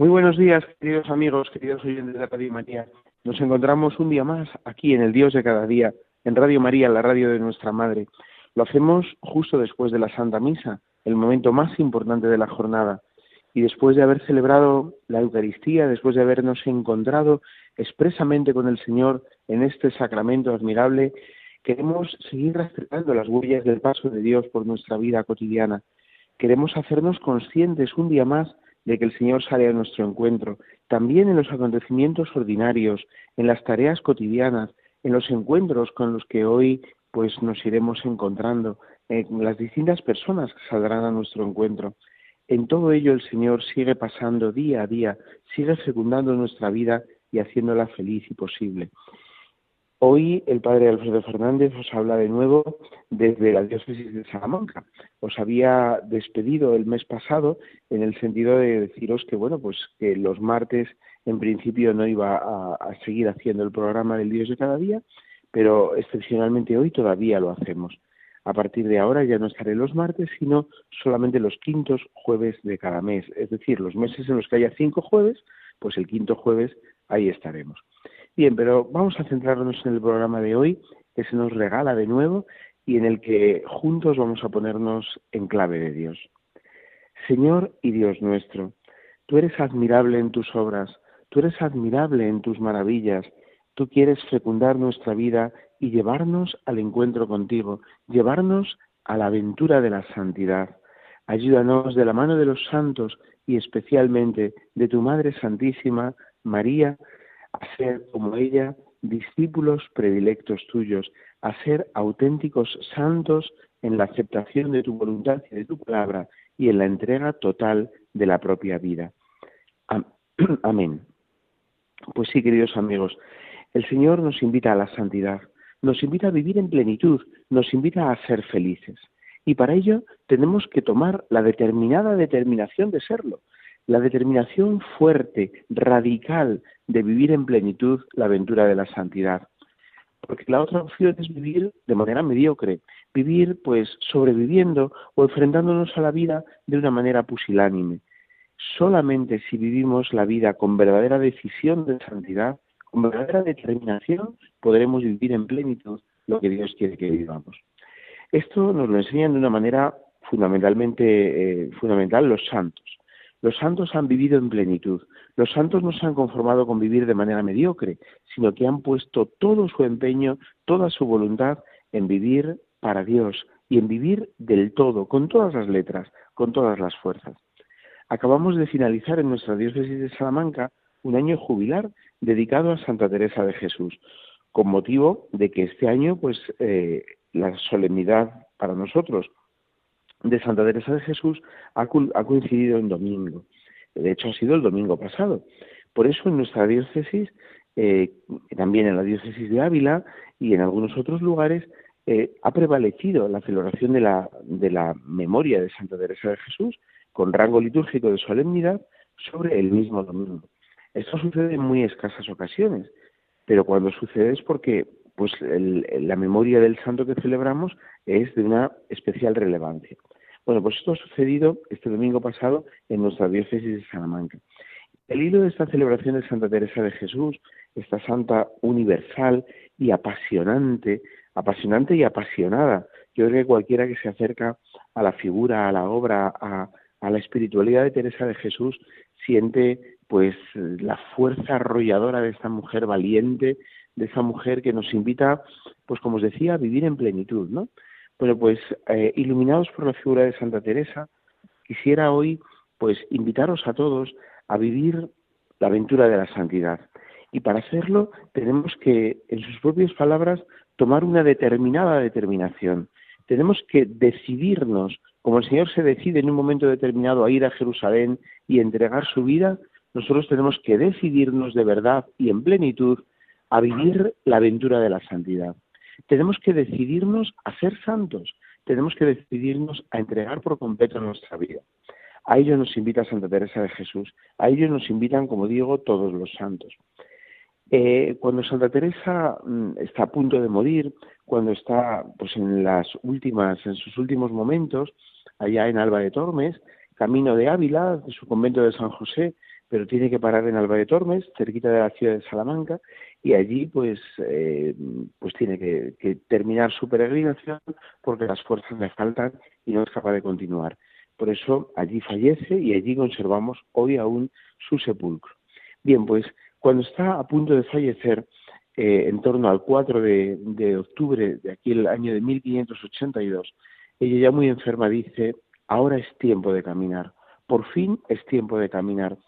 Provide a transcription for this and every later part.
Muy buenos días, queridos amigos, queridos oyentes de Radio María. Nos encontramos un día más aquí en el Dios de cada día, en Radio María, la radio de nuestra Madre. Lo hacemos justo después de la Santa Misa, el momento más importante de la jornada. Y después de haber celebrado la Eucaristía, después de habernos encontrado expresamente con el Señor en este sacramento admirable, queremos seguir rastreando las huellas del paso de Dios por nuestra vida cotidiana. Queremos hacernos conscientes un día más de que el Señor sale a nuestro encuentro, también en los acontecimientos ordinarios, en las tareas cotidianas, en los encuentros con los que hoy pues nos iremos encontrando, en las distintas personas que saldrán a nuestro encuentro. En todo ello el Señor sigue pasando día a día, sigue fecundando nuestra vida y haciéndola feliz y posible. Hoy el padre Alfredo Fernández os habla de nuevo desde la diócesis de Salamanca. Os había despedido el mes pasado en el sentido de deciros que bueno, pues que los martes en principio no iba a, seguir haciendo el programa del Dios de cada día, pero excepcionalmente hoy todavía lo hacemos. A partir de ahora ya no estaré los martes, sino solamente los quintos jueves de cada mes. Es decir, los meses en los que haya cinco jueves, pues el quinto jueves ahí estaremos. Bien, pero vamos a centrarnos en el programa de hoy, que se nos regala de nuevo y en el que juntos vamos a ponernos en clave de Dios. Señor y Dios nuestro, tú eres admirable en tus obras, tú eres admirable en tus maravillas, tú quieres fecundar nuestra vida y llevarnos al encuentro contigo, llevarnos a la aventura de la santidad. Ayúdanos de la mano de los santos y especialmente de tu Madre Santísima, María, a ser como ella discípulos predilectos tuyos, a ser auténticos santos en la aceptación de tu voluntad y de tu palabra y en la entrega total de la propia vida. Amén. Pues sí, queridos amigos, el Señor nos invita a la santidad, nos invita a vivir en plenitud, nos invita a ser felices. Y para ello tenemos que tomar la determinada determinación de serlo, la determinación fuerte, radical, de vivir en plenitud la aventura de la santidad. Porque la otra opción es vivir de manera mediocre, vivir pues sobreviviendo o enfrentándonos a la vida de una manera pusilánime. Solamente si vivimos la vida con verdadera decisión de santidad, con verdadera determinación, podremos vivir en plenitud lo que Dios quiere que vivamos. Esto nos lo enseñan de una manera fundamentalmente eh, fundamental los santos. Los santos han vivido en plenitud. Los santos no se han conformado con vivir de manera mediocre, sino que han puesto todo su empeño, toda su voluntad en vivir para Dios y en vivir del todo, con todas las letras, con todas las fuerzas. Acabamos de finalizar en nuestra diócesis de Salamanca un año jubilar dedicado a Santa Teresa de Jesús, con motivo de que este año, pues, eh, la solemnidad para nosotros de Santa Teresa de Jesús ha, coincidido en domingo. De hecho, ha sido el domingo pasado. Por eso en nuestra diócesis, eh, también en la diócesis de Ávila y en algunos otros lugares, eh, ha prevalecido la celebración de la, de la memoria de Santa Teresa de Jesús con rango litúrgico de solemnidad sobre el mismo domingo. Esto sucede en muy escasas ocasiones, pero cuando sucede es porque pues la memoria del santo que celebramos es de una especial relevancia. Bueno, pues esto ha sucedido este domingo pasado en nuestra diócesis de Salamanca. El hilo de esta celebración de Santa Teresa de Jesús, esta santa universal y apasionante, apasionante y apasionada. Yo creo que cualquiera que se acerca a la figura, a la obra, a, la espiritualidad de Teresa de Jesús siente pues la fuerza arrolladora de esta mujer valiente, de esa mujer que nos invita, pues como os decía, a vivir en plenitud, ¿no? Bueno, pues eh, iluminados por la figura de Santa Teresa, quisiera hoy, pues, invitaros a todos a vivir la aventura de la santidad. Y para hacerlo tenemos que, en sus propias palabras, tomar una determinada determinación. Tenemos que decidirnos, como el Señor se decide en un momento determinado a ir a Jerusalén y entregar su vida, nosotros tenemos que decidirnos de verdad y en plenitud a vivir la aventura de la santidad. Tenemos que decidirnos a ser santos, tenemos que decidirnos a entregar por completo nuestra vida. A ello nos invita Santa Teresa de Jesús, a ello nos invitan, como digo, todos los santos. Eh, cuando Santa Teresa mm, está a punto de morir, cuando está pues en las últimas, en sus últimos momentos, allá en Alba de Tormes, camino de Ávila, de su convento de San José, pero tiene que parar en Alba de Tormes, cerquita de la ciudad de Salamanca, y allí pues, eh, pues tiene que, terminar su peregrinación porque las fuerzas le faltan y no es capaz de continuar. Por eso allí fallece y allí conservamos hoy aún su sepulcro. Bien, pues cuando está a punto de fallecer, eh, en torno al 4 de, de octubre de aquel año de 1582, ella ya muy enferma dice, ahora es tiempo de caminar, por fin es tiempo de caminar.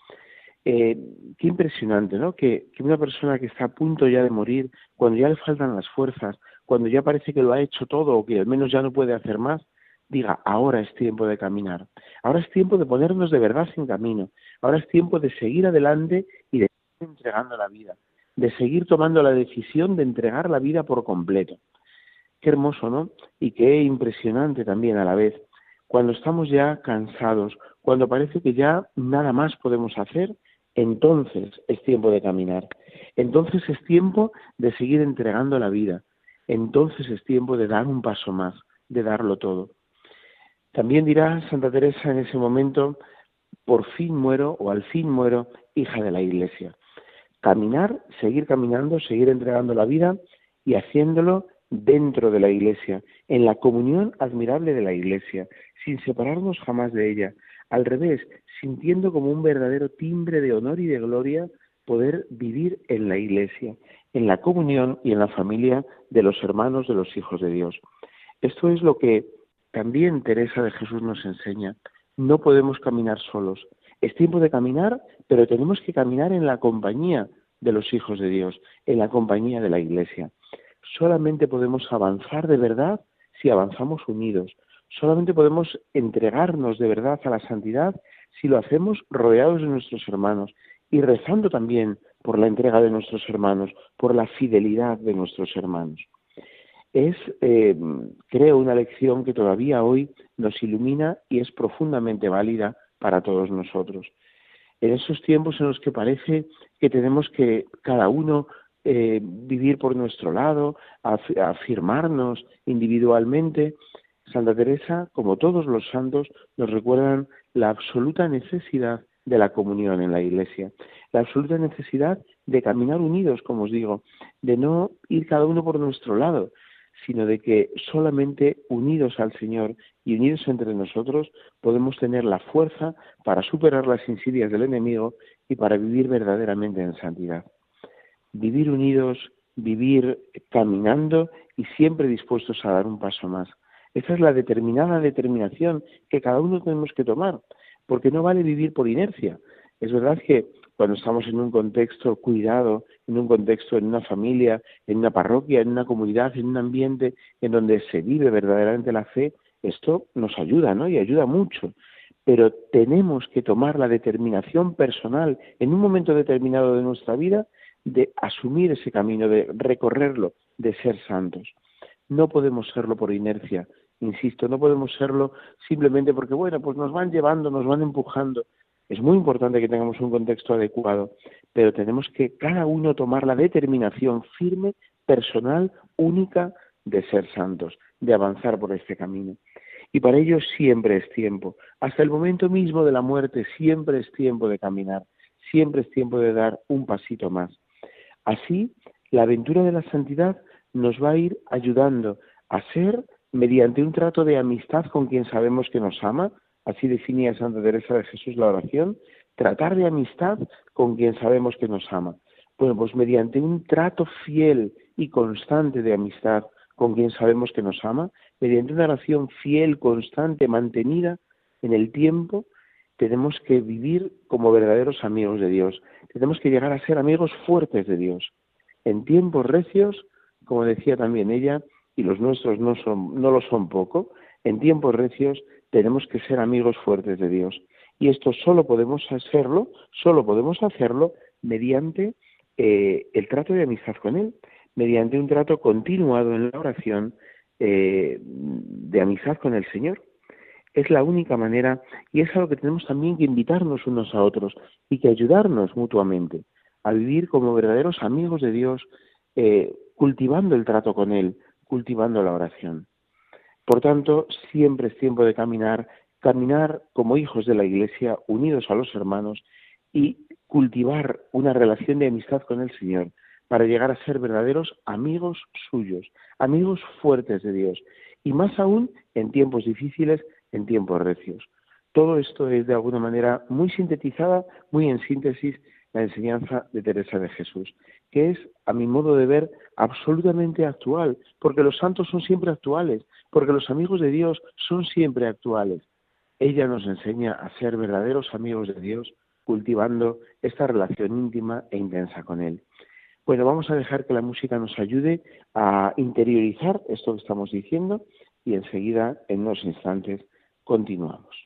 Eh, qué impresionante, ¿no? Que, una persona que está a punto ya de morir, cuando ya le faltan las fuerzas, cuando ya parece que lo ha hecho todo o que al menos ya no puede hacer más, diga, ahora es tiempo de caminar, ahora es tiempo de ponernos de verdad en camino, ahora es tiempo de seguir adelante y de seguir entregando la vida, de seguir tomando la decisión de entregar la vida por completo. Qué hermoso, ¿no? Y qué impresionante también a la vez. Cuando estamos ya cansados, cuando parece que ya nada más podemos hacer, entonces es tiempo de caminar. Entonces es tiempo de seguir entregando la vida. Entonces es tiempo de dar un paso más, de darlo todo. También dirá Santa Teresa en ese momento, por fin muero o al fin muero, hija de la Iglesia. Caminar, seguir caminando, seguir entregando la vida y haciéndolo dentro de la Iglesia, en la comunión admirable de la Iglesia, sin separarnos jamás de ella, al revés, sintiendo como un verdadero timbre de honor y de gloria poder vivir en la Iglesia, en la comunión y en la familia de los hermanos de los hijos de Dios. Esto es lo que también Teresa de Jesús nos enseña. No podemos caminar solos. Es tiempo de caminar, pero tenemos que caminar en la compañía de los hijos de Dios, en la compañía de la Iglesia. Solamente podemos avanzar de verdad si avanzamos unidos, Solamente podemos entregarnos de verdad a la santidad si lo hacemos rodeados de nuestros hermanos y rezando también por la entrega de nuestros hermanos, por la fidelidad de nuestros hermanos. Es, eh, creo, una lección que todavía hoy nos ilumina y es profundamente válida para todos nosotros. En esos tiempos en los que parece que tenemos que cada uno eh, vivir por nuestro lado, afirmarnos individualmente, Santa Teresa, como todos los santos, nos recuerdan la absoluta necesidad de la comunión en la Iglesia, la absoluta necesidad de caminar unidos, como os digo, de no ir cada uno por nuestro lado, sino de que solamente unidos al Señor y unidos entre nosotros podemos tener la fuerza para superar las insidias del enemigo y para vivir verdaderamente en santidad. Vivir unidos, vivir caminando y siempre dispuestos a dar un paso más. Esa es la determinada determinación que cada uno tenemos que tomar, porque no vale vivir por inercia. Es verdad que cuando estamos en un contexto cuidado, en un contexto, en una familia, en una parroquia, en una comunidad, en un ambiente en donde se vive verdaderamente la fe, esto nos ayuda, ¿no? Y ayuda mucho. Pero tenemos que tomar la determinación personal en un momento determinado de nuestra vida de asumir ese camino, de recorrerlo, de ser santos. No podemos serlo por inercia, insisto, no podemos serlo simplemente porque, bueno, pues nos van llevando, nos van empujando. Es muy importante que tengamos un contexto adecuado, pero tenemos que cada uno tomar la determinación firme, personal, única de ser santos, de avanzar por este camino. Y para ello siempre es tiempo. Hasta el momento mismo de la muerte siempre es tiempo de caminar, siempre es tiempo de dar un pasito más. Así, la aventura de la santidad nos va a ir ayudando a ser mediante un trato de amistad con quien sabemos que nos ama, así definía Santa Teresa de Jesús la oración, tratar de amistad con quien sabemos que nos ama. Bueno, pues mediante un trato fiel y constante de amistad con quien sabemos que nos ama, mediante una oración fiel, constante, mantenida en el tiempo, tenemos que vivir como verdaderos amigos de Dios. Tenemos que llegar a ser amigos fuertes de Dios. En tiempos recios, como decía también ella, y los nuestros no, son, no lo son poco, en tiempos recios tenemos que ser amigos fuertes de Dios Y esto solo podemos hacerlo, solo podemos hacerlo mediante eh, el trato de amistad con Él, mediante un trato continuado en la oración eh, de amistad con el Señor. Es la única manera y es algo que tenemos también que invitarnos unos a otros y que ayudarnos mutuamente a vivir como verdaderos amigos de Dios, eh, cultivando el trato con Él, cultivando la oración. Por tanto, siempre es tiempo de caminar, caminar como hijos de la Iglesia, unidos a los hermanos y cultivar una relación de amistad con el Señor para llegar a ser verdaderos amigos suyos, amigos fuertes de Dios, y más aún en tiempos difíciles, en tiempos recios. Todo esto es de alguna manera muy sintetizada, muy en síntesis, la enseñanza de Teresa de Jesús, que es, a mi modo de ver, absolutamente actual, porque los santos son siempre actuales, porque los amigos de Dios son siempre actuales. Ella nos enseña a ser verdaderos amigos de Dios, cultivando esta relación íntima e intensa con Él. Bueno, vamos a dejar que la música nos ayude a interiorizar esto que estamos diciendo y enseguida, en unos instantes, continuamos.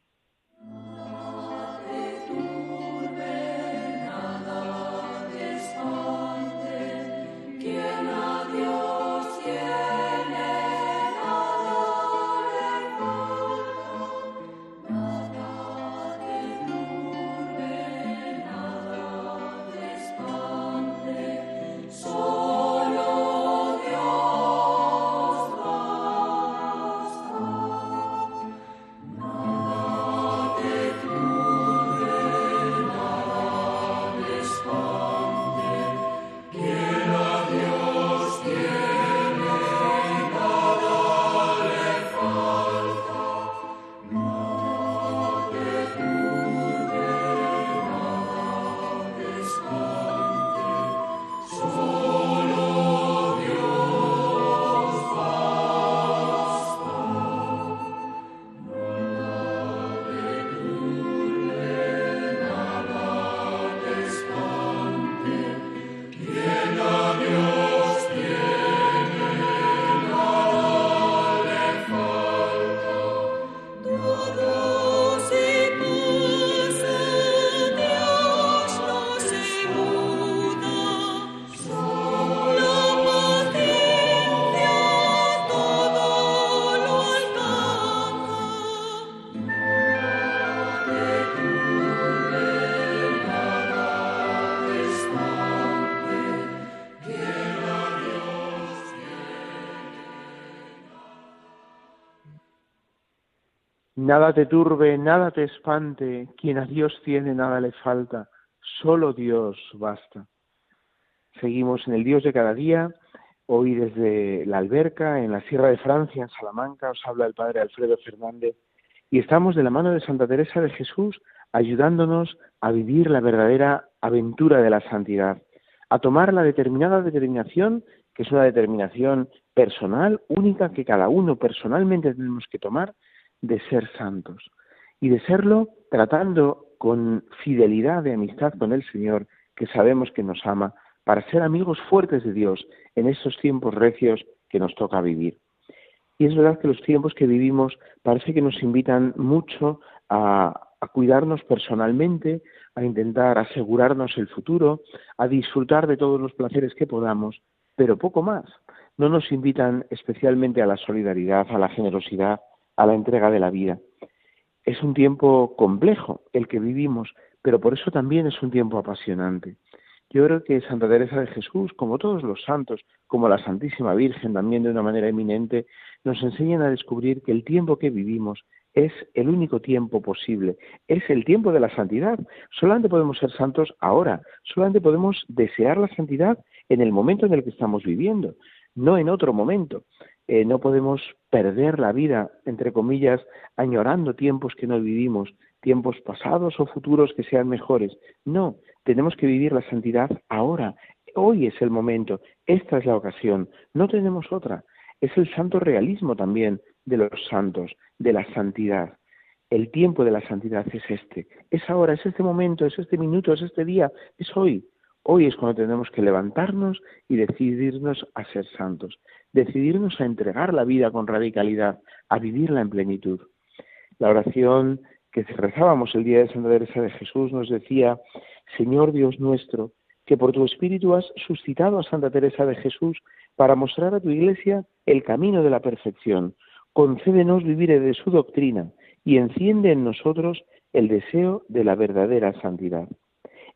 Nada te turbe, nada te espante, quien a Dios tiene nada le falta, solo Dios basta. Seguimos en el Dios de cada día, hoy desde la alberca, en la Sierra de Francia, en Salamanca, os habla el Padre Alfredo Fernández, y estamos de la mano de Santa Teresa de Jesús ayudándonos a vivir la verdadera aventura de la santidad, a tomar la determinada determinación, que es una determinación personal, única, que cada uno personalmente tenemos que tomar, de ser santos y de serlo tratando con fidelidad de amistad con el Señor, que sabemos que nos ama, para ser amigos fuertes de Dios en esos tiempos recios que nos toca vivir. Y es verdad que los tiempos que vivimos parece que nos invitan mucho a, a cuidarnos personalmente, a intentar asegurarnos el futuro, a disfrutar de todos los placeres que podamos, pero poco más. No nos invitan especialmente a la solidaridad, a la generosidad, a la entrega de la vida. Es un tiempo complejo el que vivimos, pero por eso también es un tiempo apasionante. Yo creo que Santa Teresa de Jesús, como todos los santos, como la Santísima Virgen también de una manera eminente, nos enseñan a descubrir que el tiempo que vivimos es el único tiempo posible, es el tiempo de la santidad. Solamente podemos ser santos ahora, solamente podemos desear la santidad en el momento en el que estamos viviendo, no en otro momento. Eh, no podemos perder la vida, entre comillas, añorando tiempos que no vivimos, tiempos pasados o futuros que sean mejores. No, tenemos que vivir la santidad ahora. Hoy es el momento, esta es la ocasión, no tenemos otra. Es el santo realismo también de los santos, de la santidad. El tiempo de la santidad es este, es ahora, es este momento, es este minuto, es este día, es hoy. Hoy es cuando tenemos que levantarnos y decidirnos a ser santos decidirnos a entregar la vida con radicalidad, a vivirla en plenitud. La oración que rezábamos el día de Santa Teresa de Jesús nos decía, Señor Dios nuestro, que por tu Espíritu has suscitado a Santa Teresa de Jesús para mostrar a tu Iglesia el camino de la perfección. Concédenos vivir de su doctrina y enciende en nosotros el deseo de la verdadera santidad.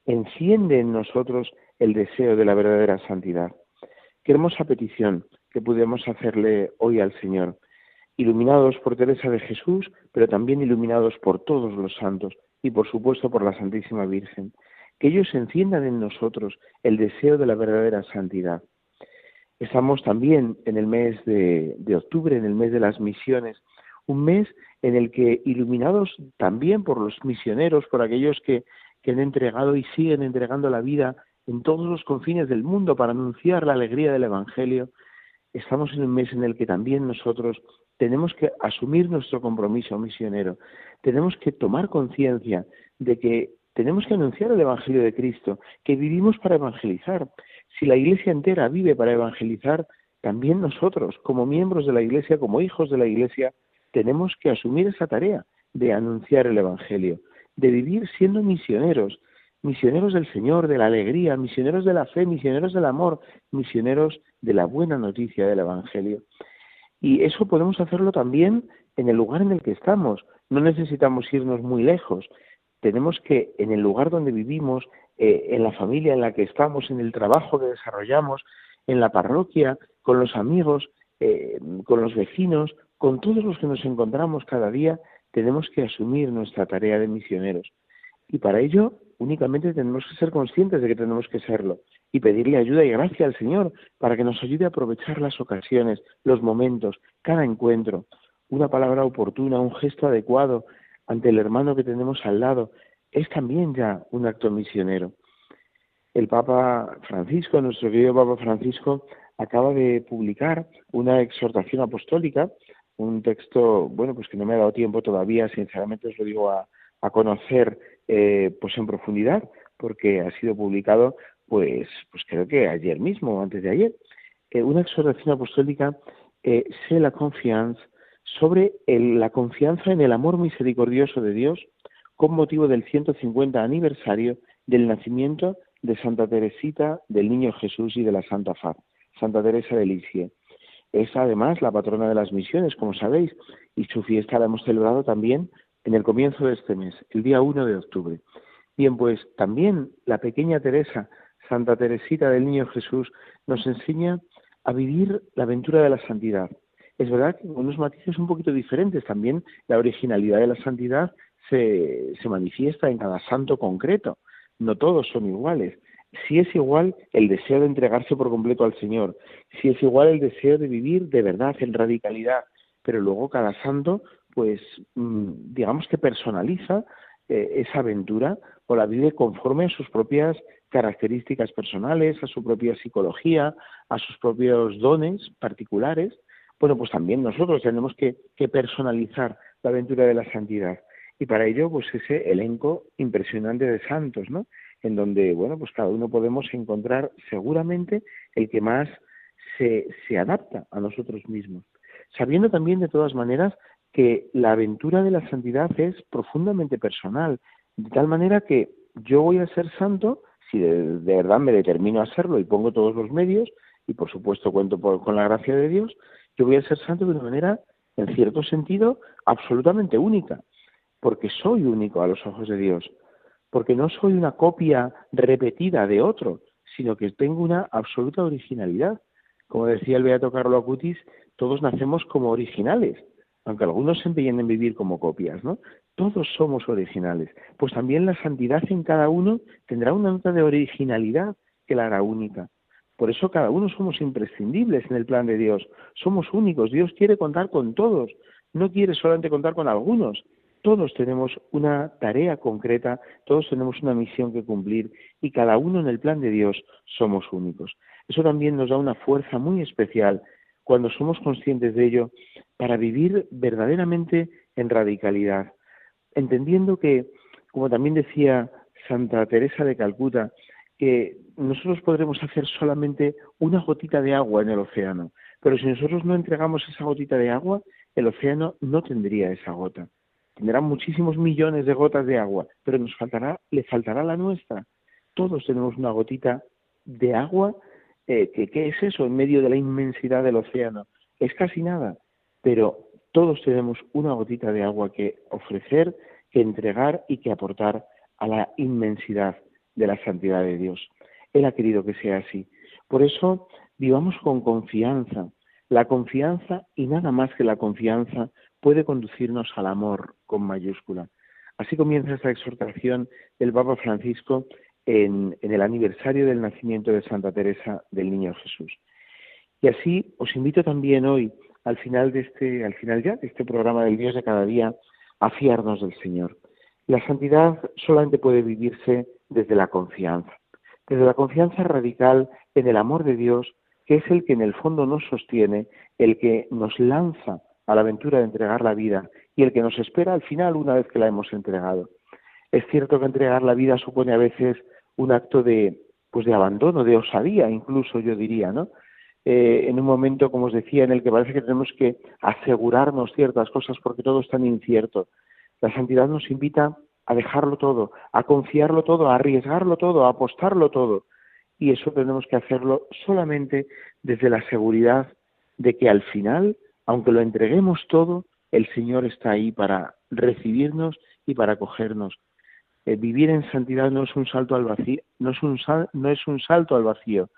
Enciende en nosotros el deseo de la verdadera santidad. Qué hermosa petición que pudimos hacerle hoy al Señor, iluminados por Teresa de Jesús, pero también iluminados por todos los santos y por supuesto por la Santísima Virgen que ellos enciendan en nosotros el deseo de la verdadera santidad. Estamos también en el mes de, octubre, en el mes de las misiones, un mes en el que, iluminados también por los misioneros, por aquellos que, que han entregado y siguen entregando la vida en todos los confines del mundo para anunciar la alegría del Evangelio, estamos en un mes en el que también nosotros tenemos que asumir nuestro compromiso misionero, tenemos que tomar conciencia de que tenemos que anunciar el Evangelio de Cristo, que vivimos para evangelizar. Si la Iglesia entera vive para evangelizar, también nosotros, como miembros de la Iglesia, como hijos de la Iglesia, tenemos que asumir esa tarea de anunciar el Evangelio, de vivir siendo misioneros, misioneros del Señor, de la alegría, misioneros de la fe, misioneros del amor, misioneros de la buena noticia del Evangelio. Y eso podemos hacerlo también en el lugar en el que estamos. No necesitamos irnos muy lejos tenemos que en el lugar donde vivimos, eh, en la familia en la que estamos, en el trabajo que desarrollamos, en la parroquia, con los amigos, eh, con los vecinos, con todos los que nos encontramos cada día, tenemos que asumir nuestra tarea de misioneros. Y para ello únicamente tenemos que ser conscientes de que tenemos que serlo y pedirle ayuda y gracia al Señor para que nos ayude a aprovechar las ocasiones, los momentos, cada encuentro, una palabra oportuna, un gesto adecuado, ante el hermano que tenemos al lado, es también ya un acto misionero. El Papa Francisco, nuestro querido Papa Francisco, acaba de publicar una exhortación apostólica, un texto, bueno, pues que no me ha dado tiempo todavía, sinceramente os lo digo a, conocer eh, pues en profundidad, porque ha sido publicado, pues, pues creo que ayer mismo, antes de ayer, eh, una exhortación apostólica, eh, c'est la confiance sobre la confianza en el amor misericordioso de Dios con motivo del 150 aniversario del nacimiento de Santa Teresita, del Niño Jesús y de la Santa Faz, Santa Teresa de Lisieux. Es además la patrona de las misiones, como sabéis, y su fiesta la hemos celebrado también en el comienzo de este mes, el día 1 de octubre. Bien, pues también la pequeña Teresa, Santa Teresita del Niño Jesús, nos enseña a vivir la aventura de la santidad, es verdad que con unos matices un poquito diferentes. También la originalidad de la santidad se, se manifiesta en cada santo concreto. No todos son iguales. Si es igual el deseo de entregarse por completo al Señor, si es igual el deseo de vivir de verdad, en radicalidad, pero luego cada santo, pues mm, digamos que personaliza eh, esa aventura o la vive conforme a sus propias características personales, a su propia psicología, a sus propios dones particulares, bueno, pues también nosotros tenemos que, personalizar la aventura de la santidad. Y para ello, pues ese elenco impresionante de santos, ¿no? En donde, bueno, pues cada uno podemos encontrar seguramente el que más se, se adapta a nosotros mismos. Sabiendo también, de todas maneras, que la aventura de la santidad es profundamente personal, de tal manera que yo voy a ser santo si de, verdad me determino a serlo y pongo todos los medios, y por supuesto cuento con la gracia de Dios, yo voy a ser santo de una manera, en cierto sentido, absolutamente única, porque soy único a los ojos de Dios, porque no soy una copia repetida de otro, sino que tengo una absoluta originalidad. Como decía el Beato Carlo Acutis, todos nacemos como originales, aunque algunos se empeñen en vivir como copias, ¿no? Todos somos originales. Pues también la santidad en cada uno tendrá una nota de originalidad que la hará única. Por eso cada uno somos imprescindibles en el plan de Dios. Somos únicos. Dios quiere contar con todos. No quiere solamente contar con algunos. Todos tenemos una tarea concreta, todos tenemos una misión que cumplir y cada uno en el plan de Dios somos únicos. Eso también nos da una fuerza muy especial cuando somos conscientes de ello para vivir verdaderamente en radicalidad, entendiendo que, como también decía Santa Teresa de Calcuta, que nosotros podremos hacer solamente una gotita de agua en el océano, pero si nosotros no entregamos esa gotita de agua, el océano no tendría esa gota. tendrá muchísimos millones de gotas de agua, pero nos faltará, le faltará la nuestra. Todos tenemos una gotita de agua, eh, ¿qué es eso en medio de la inmensidad del océano? Es casi nada, pero todos tenemos una gotita de agua que ofrecer, que entregar y que aportar a la inmensidad de la santidad de Dios. Él ha querido que sea así. Por eso vivamos con confianza. La confianza y nada más que la confianza puede conducirnos al amor con mayúscula. Así comienza esta exhortación del Papa Francisco en, el aniversario del nacimiento de Santa Teresa del Niño Jesús. Y así os invito también hoy, al final de este, al final ya de este programa del Dios de cada día, a fiarnos del Señor. La santidad solamente puede vivirse desde la confianza, desde la confianza radical en el amor de Dios, que es el que en el fondo nos sostiene, el que nos lanza a la aventura de entregar la vida y el que nos espera al final una vez que la hemos entregado. Es cierto que entregar la vida supone a veces un acto de, pues de abandono, de osadía, incluso yo diría, ¿no? Eh, en un momento, como os decía, en el que parece que tenemos que asegurarnos ciertas cosas porque todo es tan incierto. La santidad nos invita a dejarlo todo, a confiarlo todo, a arriesgarlo todo, a apostarlo todo. Y eso tenemos que hacerlo solamente desde la seguridad de que al final aunque lo entreguemos todo, el Señor está ahí para recibirnos y para acogernos. Eh, vivir en santidad no es un salto al vacío, no es un, no es un salto al vacío,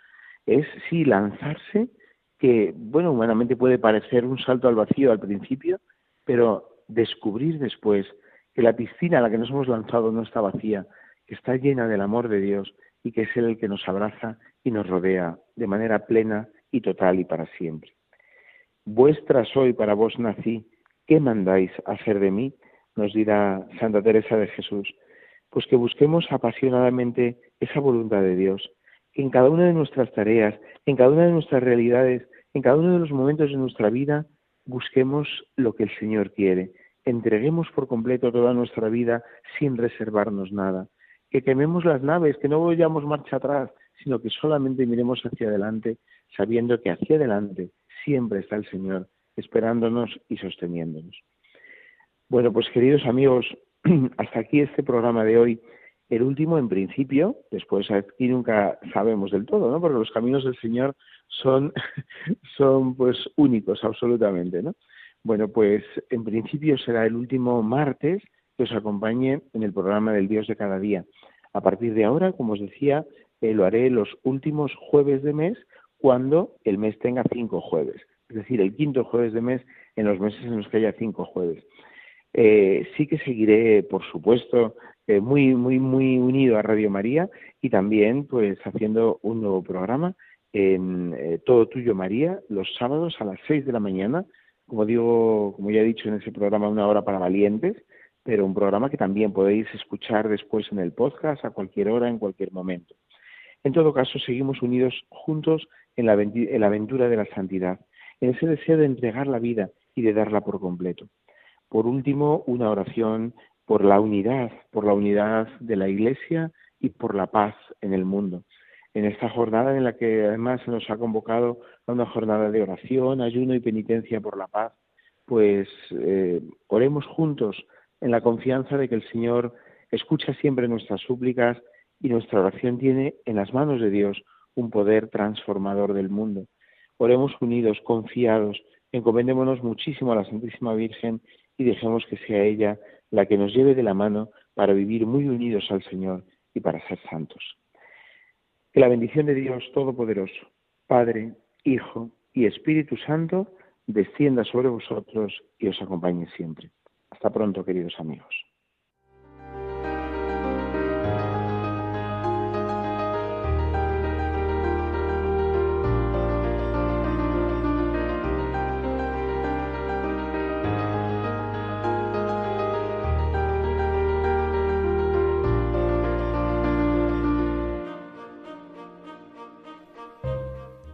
es sí lanzarse, que bueno, humanamente puede parecer un salto al vacío al principio, pero descubrir después que la piscina a la que nos hemos lanzado no está vacía, que está llena del amor de Dios y que es Él el que nos abraza y nos rodea de manera plena y total y para siempre. Vuestra soy, para vos nací, ¿qué mandáis hacer de mí? Nos dirá Santa Teresa de Jesús. Pues que busquemos apasionadamente esa voluntad de Dios, en cada una de nuestras tareas, en cada una de nuestras realidades, en cada uno de los momentos de nuestra vida, busquemos lo que el Señor quiere, entreguemos por completo toda nuestra vida sin reservarnos nada, que quememos las naves, que no vayamos marcha atrás, sino que solamente miremos hacia adelante, sabiendo que hacia adelante siempre está el Señor esperándonos y sosteniéndonos. Bueno, pues queridos amigos, hasta aquí este programa de hoy. El último, en principio, después aquí nunca sabemos del todo, ¿no? Porque los caminos del Señor son, son pues únicos, absolutamente, ¿no? Bueno, pues en principio será el último martes que os acompañe en el programa del Dios de cada día. A partir de ahora, como os decía, eh, lo haré los últimos jueves de mes cuando el mes tenga cinco jueves, es decir, el quinto jueves de mes en los meses en los que haya cinco jueves. Eh, sí que seguiré, por supuesto, eh, muy, muy, muy unido a Radio María y también, pues, haciendo un nuevo programa en eh, Todo Tuyo María, los sábados a las seis de la mañana, como digo, como ya he dicho en ese programa, una hora para valientes, pero un programa que también podéis escuchar después en el podcast a cualquier hora, en cualquier momento. En todo caso, seguimos unidos juntos en la, aventura de la santidad, en ese deseo de entregar la vida y de darla por completo. Por último, una oración por la unidad, por la unidad de la Iglesia y por la paz en el mundo. En esta jornada en la que además nos ha convocado a una jornada de oración, ayuno y penitencia por la paz, pues eh, oremos juntos en la confianza de que el Señor escucha siempre nuestras súplicas y nuestra oración tiene en las manos de Dios un poder transformador del mundo. Oremos unidos, confiados, encomendémonos muchísimo a la Santísima Virgen y dejemos que sea ella la que nos lleve de la mano para vivir muy unidos al Señor y para ser santos. Que la bendición de Dios Todopoderoso, Padre, Hijo y Espíritu Santo, descienda sobre vosotros y os acompañe siempre. Hasta pronto, queridos amigos.